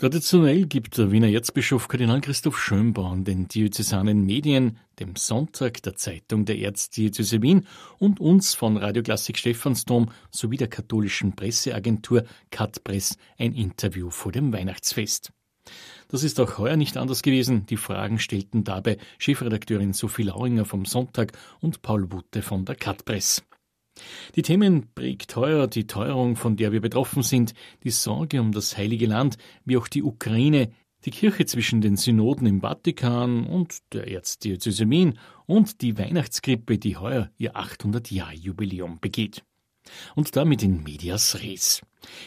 Traditionell gibt der Wiener Erzbischof Kardinal Christoph Schönborn den diözesanen Medien, dem Sonntag der Zeitung der Erzdiözese Wien und uns von Radio Klassik Stephansdom sowie der katholischen Presseagentur Katpress ein Interview vor dem Weihnachtsfest. Das ist auch heuer nicht anders gewesen. Die Fragen stellten dabei Chefredakteurin Sophie Lauringer vom Sonntag und Paul Wutte von der Katpress. Die Themen prägt heuer die Teuerung, von der wir betroffen sind, die Sorge um das Heilige Land, wie auch die Ukraine, die Kirche zwischen den Synoden im Vatikan und der Erzdiözese Wien und die Weihnachtskrippe, die heuer ihr 800-Jahr-Jubiläum begeht. Und damit in medias res.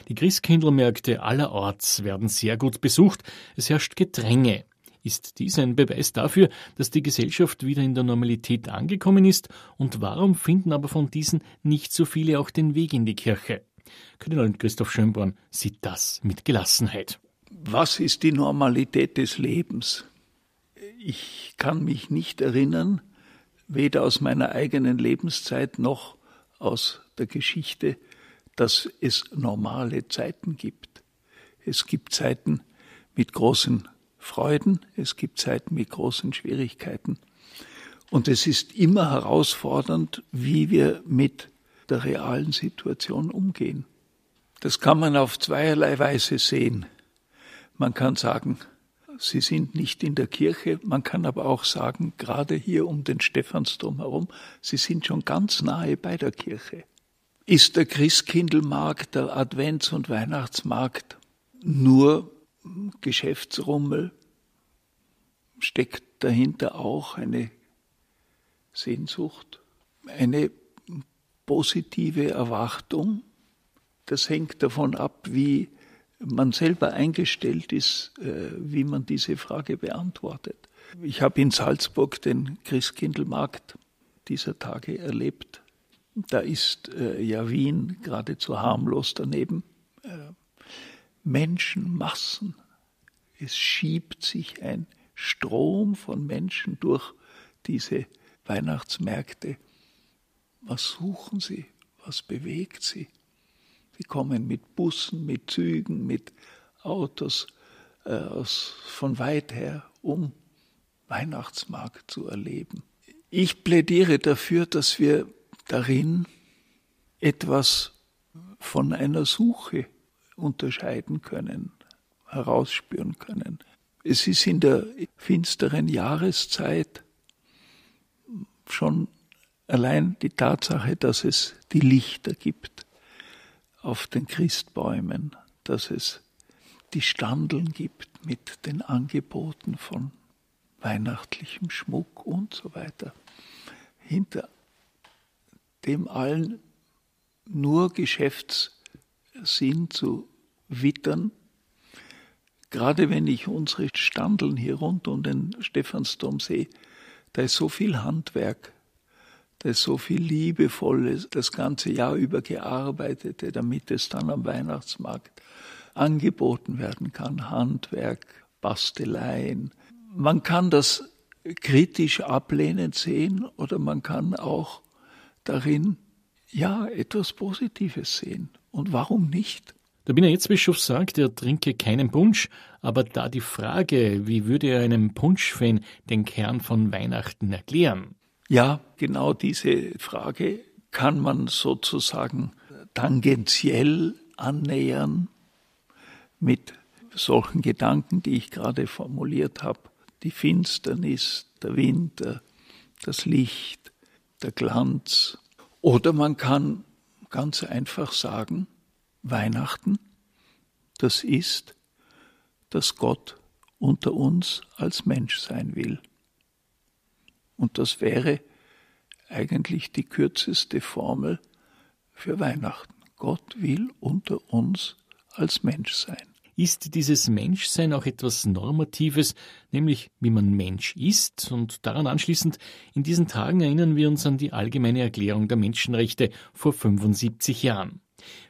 Die Christkindlmärkte allerorts werden sehr gut besucht, es herrscht Gedränge. Ist dies ein Beweis dafür, dass die Gesellschaft wieder in der Normalität angekommen ist? Und warum finden aber von diesen nicht so viele auch den Weg in die Kirche? Kardinal Christoph Schönborn sieht das mit Gelassenheit. Was ist die Normalität des Lebens? Ich kann mich nicht erinnern, weder aus meiner eigenen Lebenszeit noch aus der Geschichte, dass es normale Zeiten gibt. Es gibt Zeiten mit großen Freuden, es gibt Zeiten mit großen Schwierigkeiten. Und es ist immer herausfordernd, wie wir mit der realen Situation umgehen. Das kann man auf zweierlei Weise sehen. Man kann sagen, sie sind nicht in der Kirche, man kann aber auch sagen, gerade hier um den Stephansdom herum, sie sind schon ganz nahe bei der Kirche. Ist der Christkindlmarkt, der Advents- und Weihnachtsmarkt nur Geschäftsrummel steckt dahinter auch eine Sehnsucht, eine positive Erwartung. Das hängt davon ab, wie man selber eingestellt ist, äh, wie man diese Frage beantwortet. Ich habe in Salzburg den Christkindlmarkt dieser Tage erlebt. Da ist äh, ja Wien geradezu harmlos daneben. Menschenmassen. Es schiebt sich ein Strom von Menschen durch diese Weihnachtsmärkte. Was suchen sie? Was bewegt sie? Sie kommen mit Bussen, mit Zügen, mit Autos äh, aus, von weit her, um Weihnachtsmarkt zu erleben. Ich plädiere dafür, dass wir darin etwas von einer Suche unterscheiden können, herausspüren können. Es ist in der finsteren Jahreszeit schon allein die Tatsache, dass es die Lichter gibt auf den Christbäumen, dass es die Standeln gibt mit den Angeboten von weihnachtlichem Schmuck und so weiter. Hinter dem allen nur Geschäftssinn zu wittern, Gerade wenn ich unsere Standeln hier rund um den Stephansdom sehe, da ist so viel Handwerk, da ist so viel Liebevolles das ganze Jahr über gearbeitete, damit es dann am Weihnachtsmarkt angeboten werden kann. Handwerk, Basteleien. Man kann das kritisch ablehnend sehen oder man kann auch darin ja etwas Positives sehen. Und warum nicht? Der Wiener Erzbischof sagt, er trinke keinen Punsch, aber da die Frage, wie würde er einem Punschfan den Kern von Weihnachten erklären? Ja, genau diese Frage kann man sozusagen tangentiell annähern mit solchen Gedanken, die ich gerade formuliert habe. Die Finsternis, der Winter, das Licht, der Glanz. Oder man kann ganz einfach sagen, Weihnachten, das ist, dass Gott unter uns als Mensch sein will. Und das wäre eigentlich die kürzeste Formel für Weihnachten. Gott will unter uns als Mensch sein. Ist dieses Menschsein auch etwas Normatives, nämlich wie man Mensch ist? Und daran anschließend, in diesen Tagen erinnern wir uns an die allgemeine Erklärung der Menschenrechte vor 75 Jahren.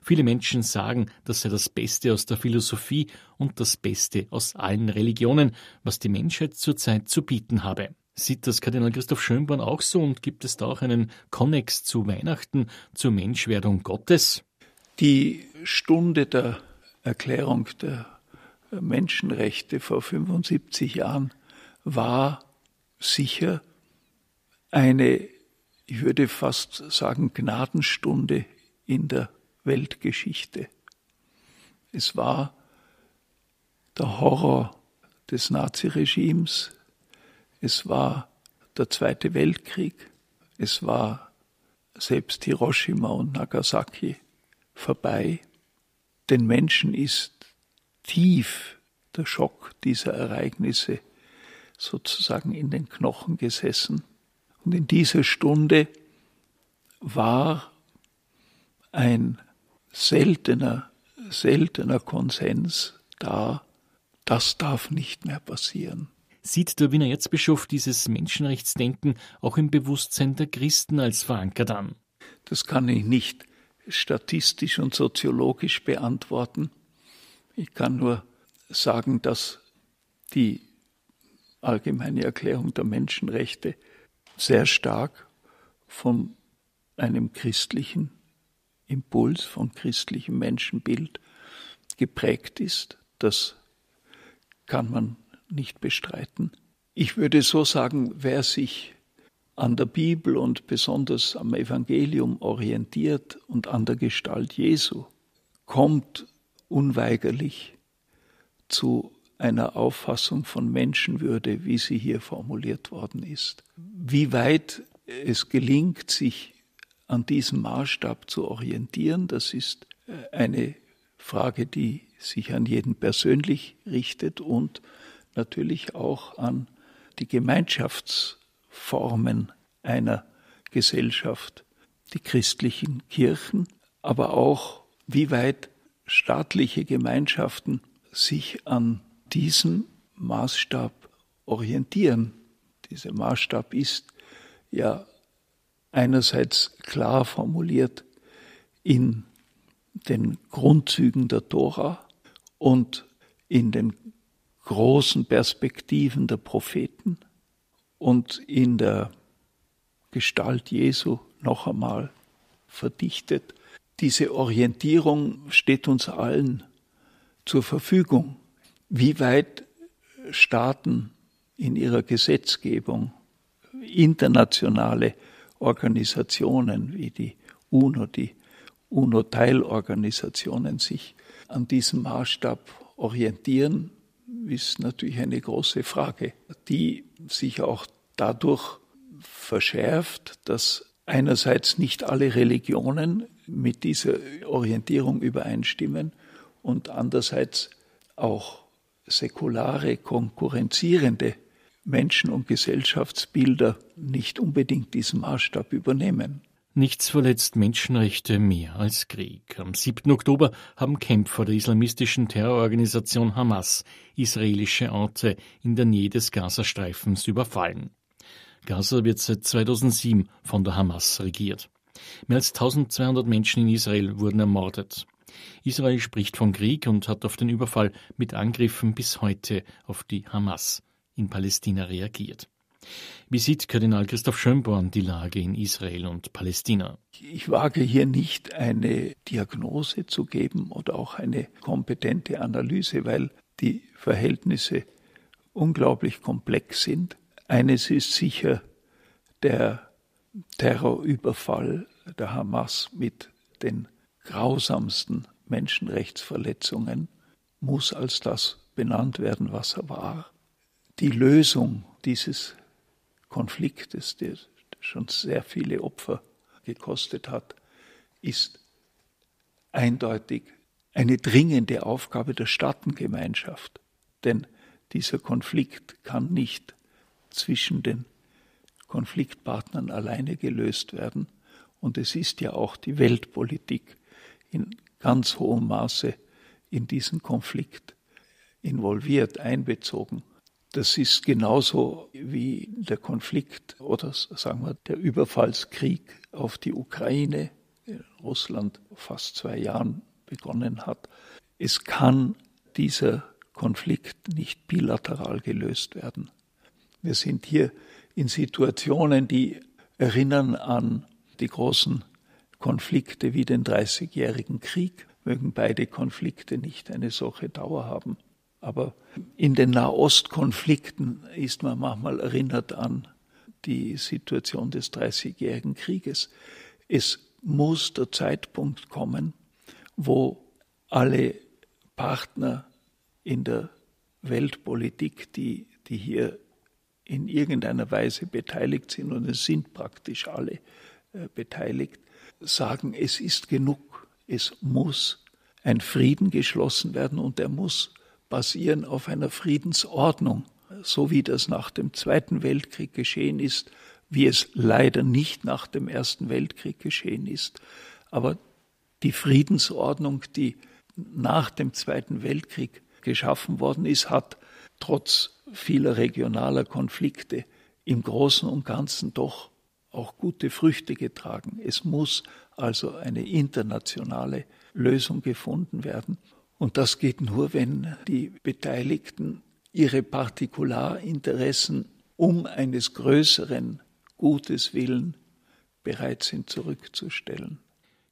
Viele Menschen sagen, das sei das Beste aus der Philosophie und das Beste aus allen Religionen, was die Menschheit zurzeit zu bieten habe. Sieht das Kardinal Christoph Schönborn auch so und gibt es da auch einen Konnex zu Weihnachten, zur Menschwerdung Gottes? Die Stunde der Erklärung der Menschenrechte vor 75 Jahren war sicher eine, ich würde fast sagen, Gnadenstunde in der Weltgeschichte. Es war der Horror des Naziregimes, es war der Zweite Weltkrieg, es war selbst Hiroshima und Nagasaki vorbei. Den Menschen ist tief der Schock dieser Ereignisse sozusagen in den Knochen gesessen. Und in dieser Stunde war ein seltener, seltener Konsens da, das darf nicht mehr passieren. Sieht der Wiener Erzbischof dieses Menschenrechtsdenken auch im Bewusstsein der Christen als verankert an? Das kann ich nicht statistisch und soziologisch beantworten. Ich kann nur sagen, dass die allgemeine Erklärung der Menschenrechte sehr stark von einem christlichen Impuls, von christlichem Menschenbild geprägt ist. Das kann man nicht bestreiten. Ich würde so sagen, wer sich an der Bibel und besonders am Evangelium orientiert und an der Gestalt Jesu, kommt unweigerlich zu einer Auffassung von Menschenwürde, wie sie hier formuliert worden ist. Wie weit es gelingt, sich an diesem Maßstab zu orientieren, das ist äh, eine Frage, die sich an jeden persönlich richtet und natürlich auch an die Gemeinschaftsformen einer Gesellschaft, die christlichen Kirchen, aber auch wie weit staatliche Gemeinschaften sich an diesem Maßstab orientieren. Dieser Maßstab ist ja einerseits klar formuliert in den Grundzügen der Tora und in den großen Perspektiven der Propheten und in der Gestalt Jesu noch einmal verdichtet. Diese Orientierung steht uns allen zur Verfügung. Wie weit Staaten in ihrer Gesetzgebung, internationale Organisationen wie die UNO, die UNO-Teilorganisationen sich an diesem Maßstab orientieren, ist natürlich eine große Frage, die sich auch dadurch verschärft, dass einerseits nicht alle Religionen mit dieser Orientierung übereinstimmen und andererseits auch säkulare, konkurrenzierende Menschen- und Gesellschaftsbilder nicht unbedingt diesen Maßstab übernehmen. Nichts verletzt Menschenrechte mehr als Krieg. Am 7. Oktober haben Kämpfer der islamistischen Terrororganisation Hamas israelische Orte in der Nähe des Gazastreifens überfallen. Gaza wird seit 2007 von der Hamas regiert. Mehr als 1200 Menschen in Israel wurden ermordet. Israel spricht von Krieg und hat auf den Überfall mit Angriffen bis heute auf die Hamas in Palästina reagiert. Wie sieht Kardinal Christoph Schönborn die Lage in Israel und Palästina? Ich wage hier nicht eine Diagnose zu geben oder auch eine kompetente Analyse, weil die Verhältnisse unglaublich komplex sind. Eines ist sicher der Terrorüberfall der Hamas mit den grausamsten Menschenrechtsverletzungen muss als das benannt werden, was er war. Die Lösung dieses Konfliktes, der schon sehr viele Opfer gekostet hat, ist eindeutig eine dringende Aufgabe der Staatengemeinschaft. Denn dieser Konflikt kann nicht zwischen den Konfliktpartnern alleine gelöst werden. Und es ist ja auch die Weltpolitik in ganz hohem Maße in diesen Konflikt involviert, einbezogen. Das ist genauso wie der Konflikt oder sagen wir der Überfallskrieg auf die Ukraine, in Russland fast zwei Jahren begonnen hat. Es kann dieser Konflikt nicht bilateral gelöst werden. Wir sind hier in Situationen, die erinnern an die großen Konflikte wie den Dreißigjährigen Krieg. Mögen beide Konflikte nicht eine solche Dauer haben. Aber in den Nahostkonflikten ist man manchmal erinnert an die Situation des Dreißigjährigen Krieges. Es muss der Zeitpunkt kommen, wo alle Partner in der Weltpolitik, die, die hier in irgendeiner Weise beteiligt sind, und es sind praktisch alle äh, beteiligt, sagen, es ist genug, es muss ein Frieden geschlossen werden und er muss basieren auf einer Friedensordnung, so wie das nach dem Zweiten Weltkrieg geschehen ist, wie es leider nicht nach dem Ersten Weltkrieg geschehen ist. Aber die Friedensordnung, die nach dem Zweiten Weltkrieg geschaffen worden ist, hat trotz vieler regionaler Konflikte im Großen und Ganzen doch auch gute Früchte getragen. Es muss also eine internationale Lösung gefunden werden. Und das geht nur, wenn die Beteiligten ihre Partikularinteressen um eines größeren Gutes willen bereit sind zurückzustellen.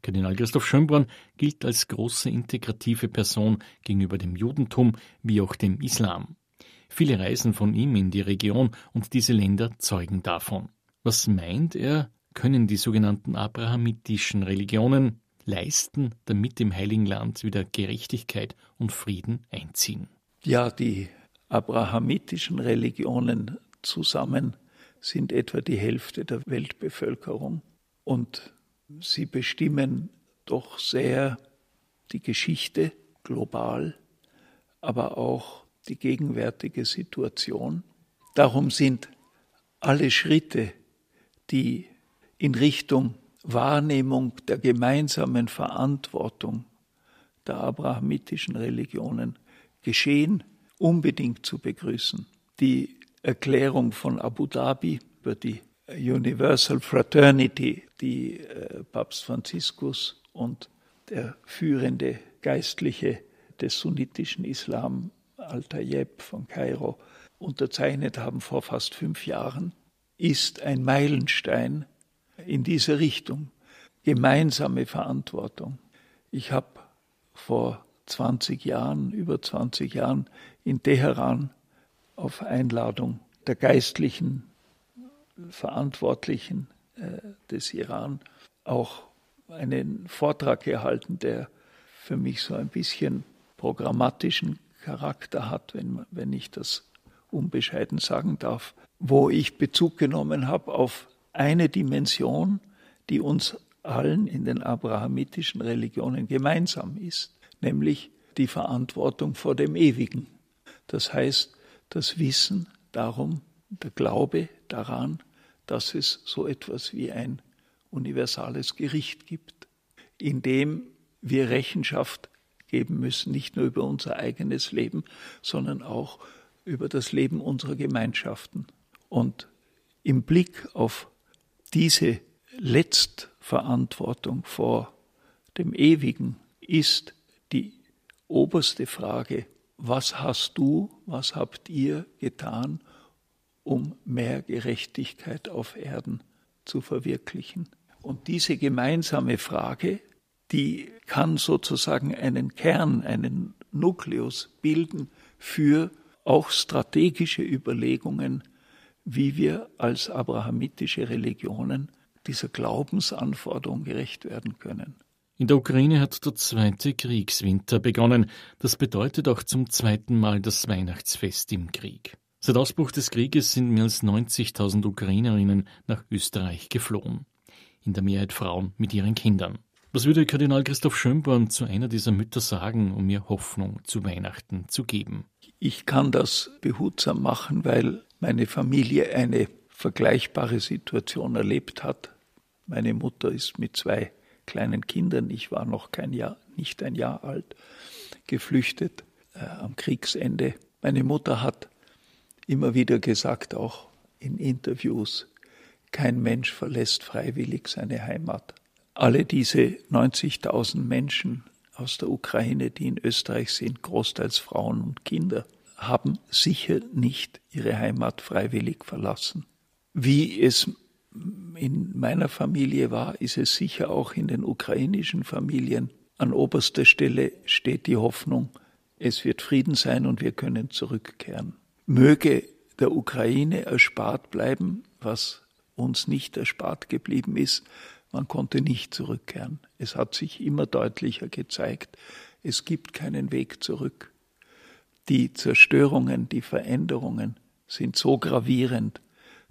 Kardinal Christoph Schönborn gilt als große integrative Person gegenüber dem Judentum wie auch dem Islam. Viele reisen von ihm in die Region und diese Länder zeugen davon. Was meint er, können die sogenannten abrahamitischen Religionen leisten, damit im Heiligen Land wieder Gerechtigkeit und Frieden einziehen? Ja, die abrahamitischen Religionen zusammen sind etwa die Hälfte der Weltbevölkerung und sie bestimmen doch sehr die Geschichte global, aber auch die gegenwärtige Situation. Darum sind alle Schritte, die in Richtung Wahrnehmung der gemeinsamen Verantwortung der abrahamitischen Religionen geschehen, unbedingt zu begrüßen. Die Erklärung von Abu Dhabi über die Universal Fraternity, die äh, Papst Franziskus und der führende Geistliche des sunnitischen Islam, Al-Tayyib von Kairo, unterzeichnet haben vor fast fünf Jahren, ist ein Meilenstein in diese Richtung. Gemeinsame Verantwortung. Ich habe vor 20 Jahren, über 20 Jahren in Teheran auf Einladung der geistlichen Verantwortlichen äh, des Iran auch einen Vortrag gehalten, der für mich so ein bisschen programmatischen Charakter hat, wenn, wenn ich das unbescheiden sagen darf, wo ich Bezug genommen habe auf eine Dimension, die uns allen in den abrahamitischen Religionen gemeinsam ist, nämlich die Verantwortung vor dem Ewigen. Das heißt, das Wissen darum, der Glaube daran, dass es so etwas wie ein universales Gericht gibt, in dem wir Rechenschaft geben müssen, nicht nur über unser eigenes Leben, sondern auch über das Leben unserer Gemeinschaften. Und im Blick auf diese Letztverantwortung vor dem Ewigen ist die oberste Frage, was hast du, was habt ihr getan, um mehr Gerechtigkeit auf Erden zu verwirklichen? Und diese gemeinsame Frage, die kann sozusagen einen Kern, einen Nukleus bilden für auch strategische Überlegungen wie wir als abrahamitische Religionen dieser Glaubensanforderung gerecht werden können. In der Ukraine hat der zweite Kriegswinter begonnen. Das bedeutet auch zum zweiten Mal das Weihnachtsfest im Krieg. Seit Ausbruch des Krieges sind mehr als 90.000 Ukrainerinnen nach Österreich geflohen. In der Mehrheit Frauen mit ihren Kindern. Was würde Kardinal Christoph Schönborn zu einer dieser Mütter sagen, um ihr Hoffnung zu Weihnachten zu geben? Ich kann das behutsam machen, weil meine Familie eine vergleichbare Situation erlebt hat. Meine Mutter ist mit zwei kleinen Kindern, ich war noch kein Jahr, nicht ein Jahr alt, geflüchtet äh, am Kriegsende. Meine Mutter hat immer wieder gesagt, auch in Interviews, kein Mensch verlässt freiwillig seine Heimat. Alle diese 90.000 Menschen aus der Ukraine, die in Österreich sind, großteils Frauen und Kinder, haben sicher nicht ihre Heimat freiwillig verlassen. Wie es in meiner Familie war, ist es sicher auch in den ukrainischen Familien. An oberster Stelle steht die Hoffnung, es wird Frieden sein und wir können zurückkehren. Möge der Ukraine erspart bleiben, was uns nicht erspart geblieben ist. Man konnte nicht zurückkehren. Es hat sich immer deutlicher gezeigt, es gibt keinen Weg zurück. Die Zerstörungen, die Veränderungen sind so gravierend,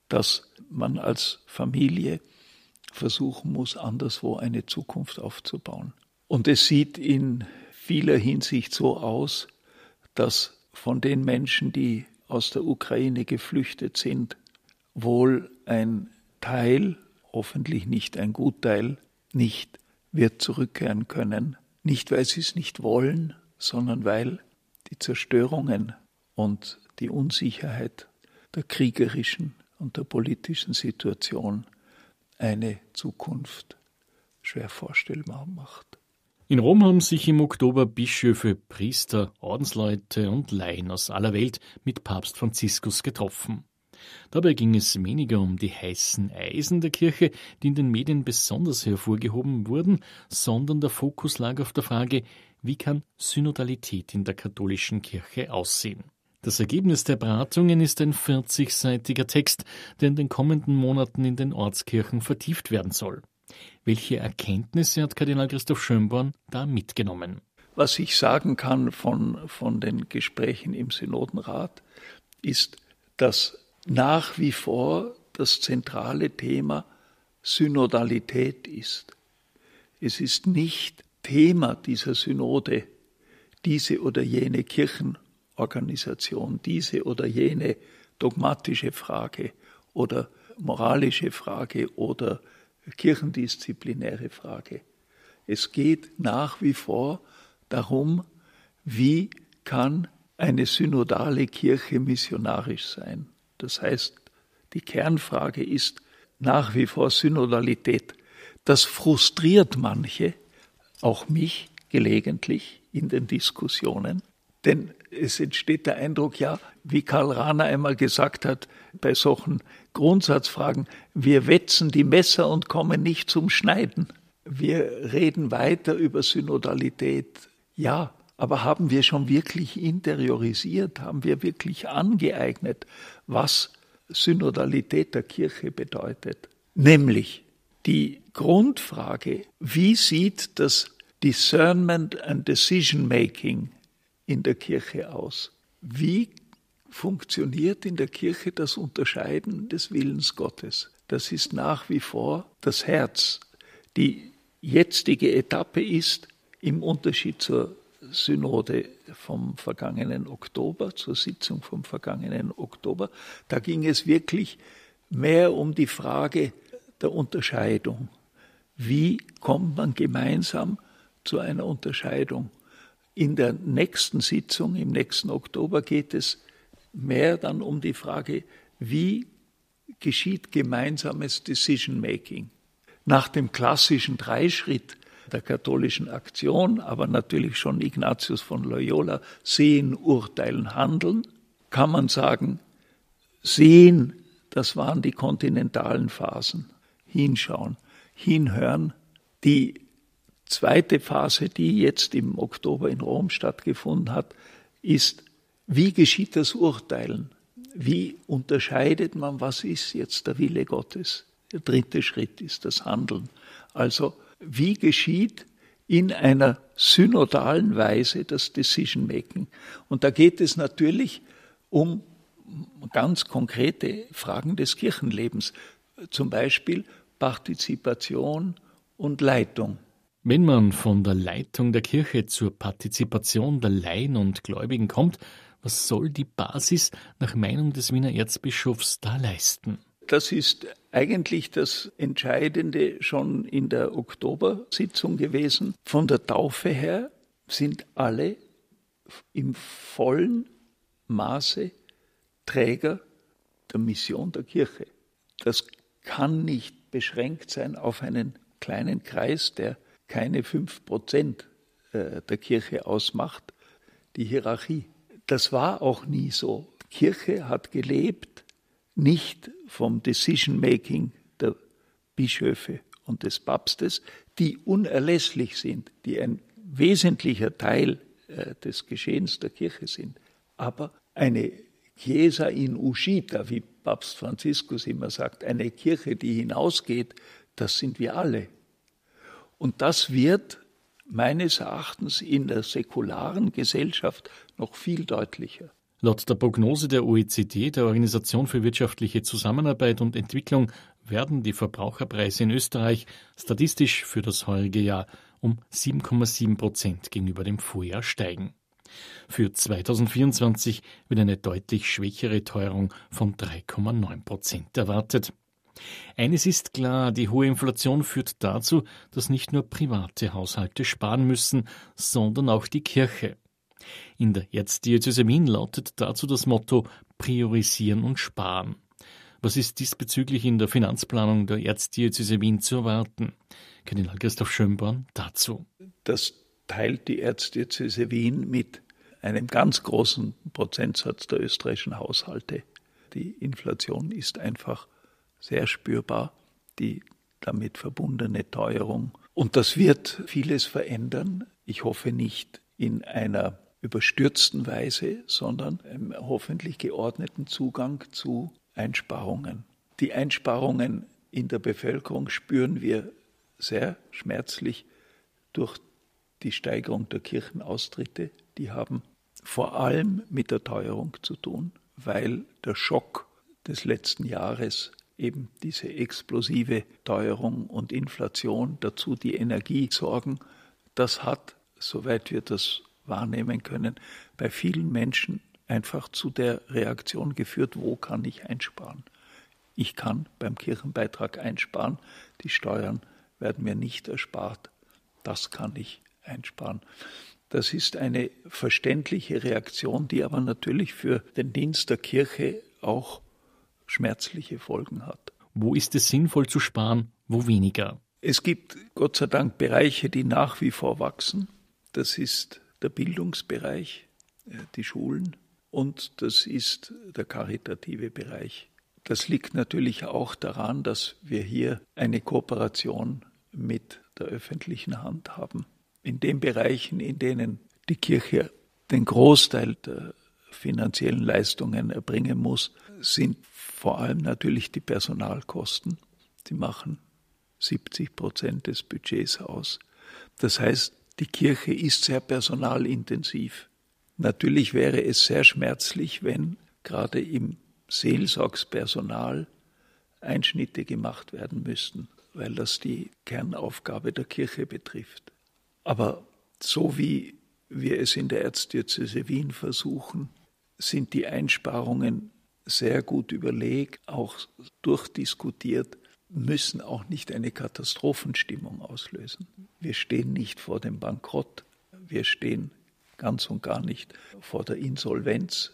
dass man als Familie versuchen muss, anderswo eine Zukunft aufzubauen. Und es sieht in vieler Hinsicht so aus, dass von den Menschen, die aus der Ukraine geflüchtet sind, wohl ein Teil, hoffentlich nicht ein Gutteil, nicht wird zurückkehren können. Nicht, weil sie es nicht wollen, sondern weil die Zerstörungen und die Unsicherheit der kriegerischen und der politischen Situation eine Zukunft schwer vorstellbar macht. In Rom haben sich im Oktober Bischöfe, Priester, Ordensleute und Laien aus aller Welt mit Papst Franziskus getroffen. Dabei ging es weniger um die heißen Eisen der Kirche, die in den Medien besonders hervorgehoben wurden, sondern der Fokus lag auf der Frage, wie kann Synodalität in der katholischen Kirche aussehen. Das Ergebnis der Beratungen ist ein 40-seitiger Text, der in den kommenden Monaten in den Ortskirchen vertieft werden soll. Welche Erkenntnisse hat Kardinal Christoph Schönborn da mitgenommen? Was ich sagen kann von, von den Gesprächen im Synodenrat, ist, dass nach wie vor das zentrale Thema Synodalität ist. Es ist nicht Thema dieser Synode, diese oder jene Kirchenorganisation, diese oder jene dogmatische Frage oder moralische Frage oder kirchendisziplinäre Frage. Es geht nach wie vor darum, wie kann eine synodale Kirche missionarisch sein. Das heißt, die Kernfrage ist nach wie vor Synodalität. Das frustriert manche, auch mich gelegentlich in den Diskussionen, denn es entsteht der Eindruck, ja, wie Karl Rahner einmal gesagt hat, bei solchen Grundsatzfragen, wir wetzen die Messer und kommen nicht zum Schneiden. Wir reden weiter über Synodalität. Ja, aber haben wir schon wirklich interiorisiert, haben wir wirklich angeeignet, was Synodalität der Kirche bedeutet? Nämlich die Grundfrage, wie sieht das Discernment and Decision Making in der Kirche aus? Wie funktioniert in der Kirche das Unterscheiden des Willens Gottes? Das ist nach wie vor das Herz. Die jetzige Etappe ist im Unterschied zur Synode vom vergangenen Oktober, zur Sitzung vom vergangenen Oktober, da ging es wirklich mehr um die Frage der Unterscheidung. Wie kommt man gemeinsam zu einer Unterscheidung? In der nächsten Sitzung, im nächsten Oktober, geht es mehr dann um die Frage, wie geschieht gemeinsames Decision Making. Nach dem klassischen Dreischritt der katholischen Aktion, aber natürlich schon Ignatius von Loyola, sehen, urteilen, handeln, kann man sagen, sehen, das waren die kontinentalen Phasen, hinschauen, hinhören. Die zweite Phase, die jetzt im Oktober in Rom stattgefunden hat, ist, wie geschieht das Urteilen? Wie unterscheidet man, was ist jetzt der Wille Gottes? Der dritte Schritt ist das Handeln. Also wie geschieht in einer synodalen Weise das Decision Making. Und da geht es natürlich um ganz konkrete Fragen des Kirchenlebens, zum Beispiel Partizipation und Leitung. Wenn man von der Leitung der Kirche zur Partizipation der Laien und Gläubigen kommt, was soll die Basis nach Meinung des Wiener Erzbischofs da leisten? Das ist eigentlich das Entscheidende schon in der Oktobersitzung gewesen. Von der Taufe her sind alle im vollen Maße Träger der Mission der Kirche. Das kann nicht beschränkt sein auf einen kleinen Kreis, der keine fünf Prozent äh, der Kirche ausmacht, die Hierarchie. Das war auch nie so. Die Kirche hat gelebt nicht vom Decision-Making der Bischöfe und des Papstes, die unerlässlich sind, die ein wesentlicher Teil äh, des Geschehens der Kirche sind. Aber eine Chiesa in uscita, wie Papst Franziskus immer sagt, eine Kirche, die hinausgeht, das sind wir alle. Und das wird meines Erachtens in der säkularen Gesellschaft noch viel deutlicher. Laut der Prognose der OECD, der Organisation für wirtschaftliche Zusammenarbeit und Entwicklung, werden die Verbraucherpreise in Österreich statistisch für das heurige Jahr um 7,7 Prozent gegenüber dem Vorjahr steigen. Für 2024 wird eine deutlich schwächere Teuerung von 3,9 Prozent erwartet. Eines ist klar, die hohe Inflation führt dazu, dass nicht nur private Haushalte sparen müssen, sondern auch die Kirche. In der Erzdiözese Wien lautet dazu das Motto Priorisieren und Sparen. Was ist diesbezüglich in der Finanzplanung der Erzdiözese Wien zu erwarten? Kardinal Christoph Schönborn dazu. Das teilt die Erzdiözese Wien mit einem ganz großen Prozentsatz der österreichischen Haushalte. Die Inflation ist einfach sehr spürbar, die damit verbundene Teuerung. Und das wird vieles verändern. Ich hoffe nicht in einer überstürzten Weise, sondern im hoffentlich geordneten Zugang zu Einsparungen. Die Einsparungen in der Bevölkerung spüren wir sehr schmerzlich durch die Steigerung der Kirchenaustritte. Die haben vor allem mit der Teuerung zu tun, weil der Schock des letzten Jahres eben diese explosive Teuerung und Inflation, dazu die Energiesorgen, das hat, soweit wir das wahrnehmen können, bei vielen Menschen einfach zu der Reaktion geführt, wo kann ich einsparen? Ich kann beim Kirchenbeitrag einsparen, die Steuern werden mir nicht erspart, das kann ich einsparen. Das ist eine verständliche Reaktion, die aber natürlich für den Dienst der Kirche auch schmerzliche Folgen hat. Wo ist es sinnvoll zu sparen, wo weniger? Es gibt Gott sei Dank Bereiche, die nach wie vor wachsen. Das ist der Bildungsbereich, äh, die Schulen und das ist der karitative Bereich. Das liegt natürlich auch daran, dass wir hier eine Kooperation mit der öffentlichen Hand haben. In den Bereichen, in denen die Kirche den Großteil der finanziellen Leistungen erbringen muss, sind vor allem natürlich die Personalkosten. Die machen 70 Prozent des Budgets aus. Das heißt, die Kirche ist sehr personalintensiv. Natürlich wäre es sehr schmerzlich, wenn gerade im Seelsorgspersonal Einschnitte gemacht werden müssten, weil das die Kernaufgabe der Kirche betrifft. Aber so wie wir es in der Erzdiözese Wien versuchen, sind die Einsparungen sehr gut überlegt, auch durchdiskutiert, müssen auch nicht eine Katastrophenstimmung auslösen. Wir stehen nicht vor dem Bankrott, wir stehen ganz und gar nicht vor der Insolvenz,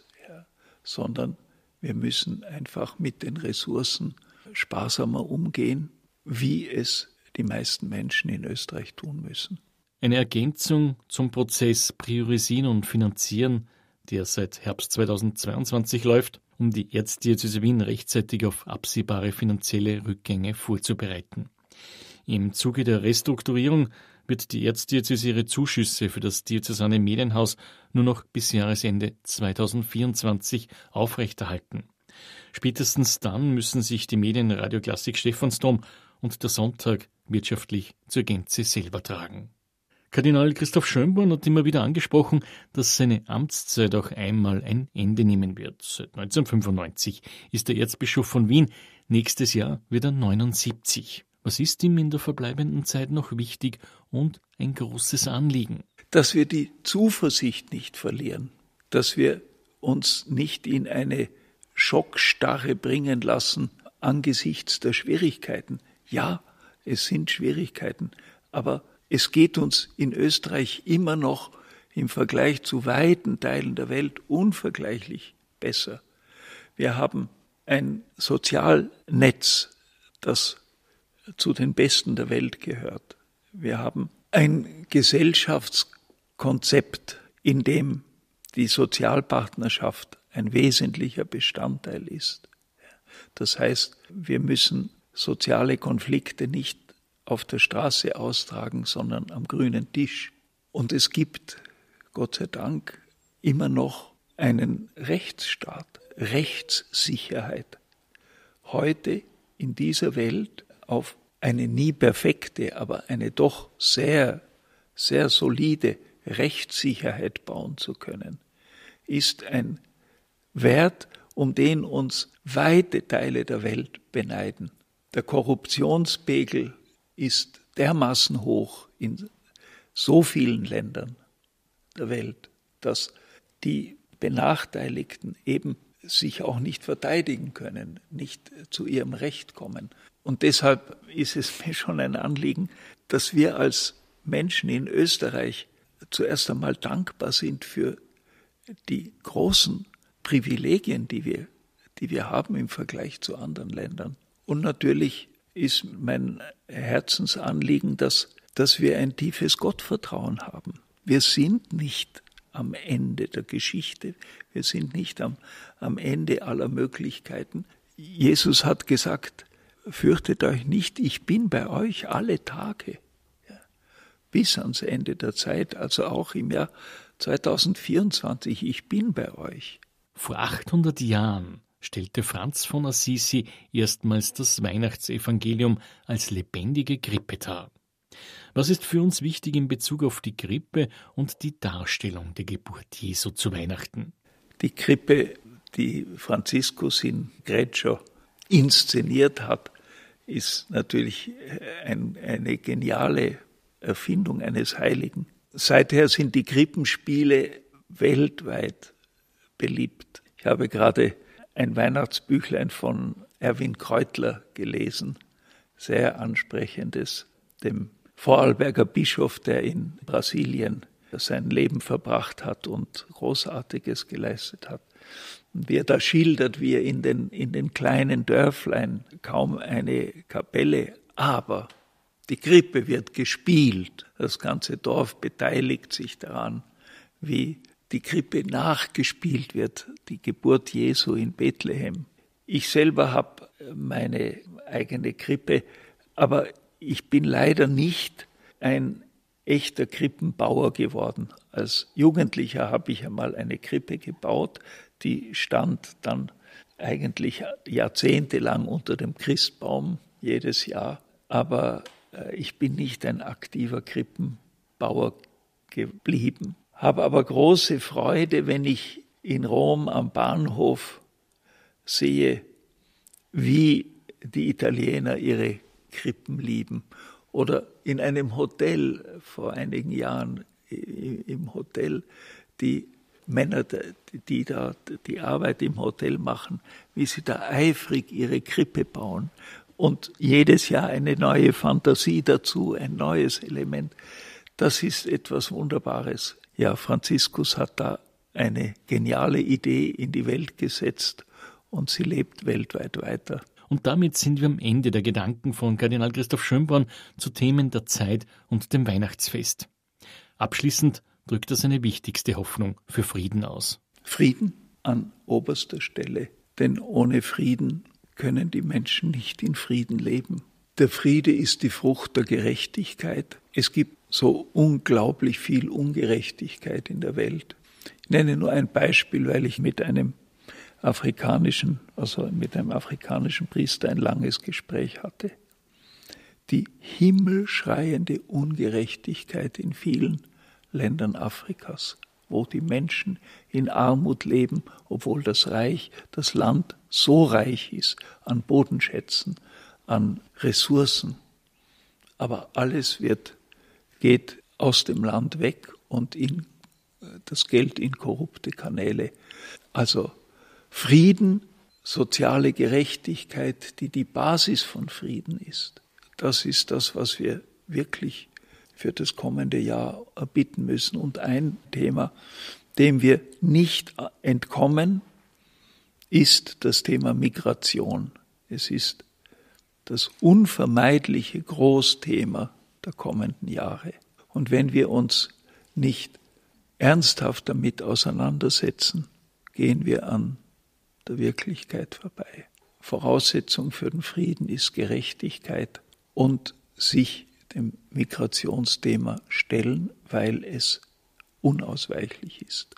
sondern wir müssen einfach mit den Ressourcen sparsamer umgehen, wie es die meisten Menschen in Österreich tun müssen. Eine Ergänzung zum Prozess Priorisieren und Finanzieren, der seit Herbst 2022 läuft, um die Erzdiözese Wien rechtzeitig auf absehbare finanzielle Rückgänge vorzubereiten. Im Zuge der Restrukturierung wird die Erzdiözese ihre Zuschüsse für das diözesane Medienhaus nur noch bis Jahresende 2024 aufrechterhalten. Spätestens dann müssen sich die Medien Radio Klassik Stephansdom und der Sonntag wirtschaftlich zur Gänze selber tragen. Kardinal Christoph Schönborn hat immer wieder angesprochen, dass seine Amtszeit auch einmal ein Ende nehmen wird. Seit 1995 ist der Erzbischof von Wien. Nächstes Jahr wird er 79. Was ist ihm in der verbleibenden Zeit noch wichtig und ein großes Anliegen? Dass wir die Zuversicht nicht verlieren, dass wir uns nicht in eine Schockstarre bringen lassen angesichts der Schwierigkeiten. Ja, es sind Schwierigkeiten, aber es geht uns in Österreich immer noch im Vergleich zu weiten Teilen der Welt unvergleichlich besser. Wir haben ein Sozialnetz, das zu den Besten der Welt gehört. Wir haben ein Gesellschaftskonzept, in dem die Sozialpartnerschaft ein wesentlicher Bestandteil ist. Das heißt, wir müssen soziale Konflikte nicht auf der Straße austragen, sondern am grünen Tisch. Und es gibt Gott sei Dank, immer noch einen Rechtsstaat, Rechtssicherheit. Heute in dieser Welt auf eine nie perfekte, aber eine doch sehr, sehr solide Rechtssicherheit bauen zu können, ist ein Wert, um den uns weite Teile der Welt beneiden. Der Korruptionspegel ist dermaßen hoch in so vielen Ländern der Welt, dass die Benachteiligten eben sich auch nicht verteidigen können, nicht zu ihrem Recht kommen. Und deshalb ist es mir schon ein Anliegen, dass wir als Menschen in Österreich zuerst einmal dankbar sind für die großen Privilegien, die wir, die wir haben im Vergleich zu anderen Ländern. Und natürlich ist mein Herzensanliegen, dass, dass wir ein tiefes Gottvertrauen haben. Wir sind nicht am Ende der Geschichte. Wir sind nicht am, am Ende aller Möglichkeiten. Jesus hat gesagt, fürchtet euch nicht, ich bin bei euch alle Tage. Bis ans Ende der Zeit, also auch im Jahr 2024, ich bin bei euch. Vor 800 Jahren stellte Franz von Assisi erstmals das Weihnachtsevangelium als lebendige Krippe dar. Was ist für uns wichtig in Bezug auf die Krippe und die Darstellung der Geburt Jesu zu Weihnachten? Die Krippe, die Franziskus in Greccio inszeniert hat, ist natürlich ein, eine geniale Erfindung eines Heiligen. Seither sind die Krippenspiele weltweit beliebt. Ich habe gerade ein Weihnachtsbüchlein von Erwin Kreutler gelesen, sehr ansprechendes, dem Vorarlberger Bischof, der in Brasilien sein Leben verbracht hat und Großartiges geleistet hat. Und wie er da schildert, wie er in den, in den kleinen Dörflein kaum eine Kapelle, aber die Krippe wird gespielt. Das ganze Dorf beteiligt sich daran, wie die Krippe nachgespielt wird, die Geburt Jesu in Bethlehem. Ich selber habe meine eigene Krippe, aber ich bin leider nicht ein echter Krippenbauer geworden. Als Jugendlicher habe ich einmal eine Krippe gebaut, die stand dann eigentlich jahrzehntelang unter dem Christbaum jedes Jahr. Aber äh, ich bin nicht ein aktiver Krippenbauer geblieben. Habe aber große Freude, wenn ich in Rom am Bahnhof sehe, wie die Italiener ihre Krippen lieben. Oder in einem Hotel vor einigen Jahren, im Hotel, die Männer, die da die Arbeit im Hotel machen, wie sie da eifrig ihre Krippe bauen und jedes Jahr eine neue Fantasie dazu, ein neues Element. Das ist etwas Wunderbares. Ja, Franziskus hat da eine geniale Idee in die Welt gesetzt und sie lebt weltweit weiter. Und damit sind wir am Ende der Gedanken von Kardinal Christoph Schönborn zu Themen der Zeit und dem Weihnachtsfest. Abschließend drückt er seine wichtigste Hoffnung für Frieden aus. Frieden an oberster Stelle, denn ohne Frieden können die Menschen nicht in Frieden leben. Der Friede ist die Frucht der Gerechtigkeit. Es gibt so unglaublich viel Ungerechtigkeit in der Welt. Ich nenne nur ein Beispiel, weil ich mit einem afrikanischen, also mit einem afrikanischen Priester ein langes Gespräch hatte. Die himmelschreiende Ungerechtigkeit in vielen Ländern Afrikas, wo die Menschen in Armut leben, obwohl das Reich, das Land so reich ist an Bodenschätzen, an Ressourcen. Aber alles wird, geht aus dem Land weg und in das Geld in korrupte Kanäle. Also Frieden, soziale Gerechtigkeit, die die Basis von Frieden ist. Das ist das, was wir wirklich für das kommende Jahr erbitten müssen. Und ein Thema, dem wir nicht entkommen, ist das Thema Migration. Es ist das unvermeidliche Großthema der kommenden Jahre. Und wenn wir uns nicht ernsthaft damit auseinandersetzen, gehen wir an der Wirklichkeit vorbei. Voraussetzung für den Frieden ist Gerechtigkeit und sich dem Migrationsthema stellen, weil es unausweichlich ist.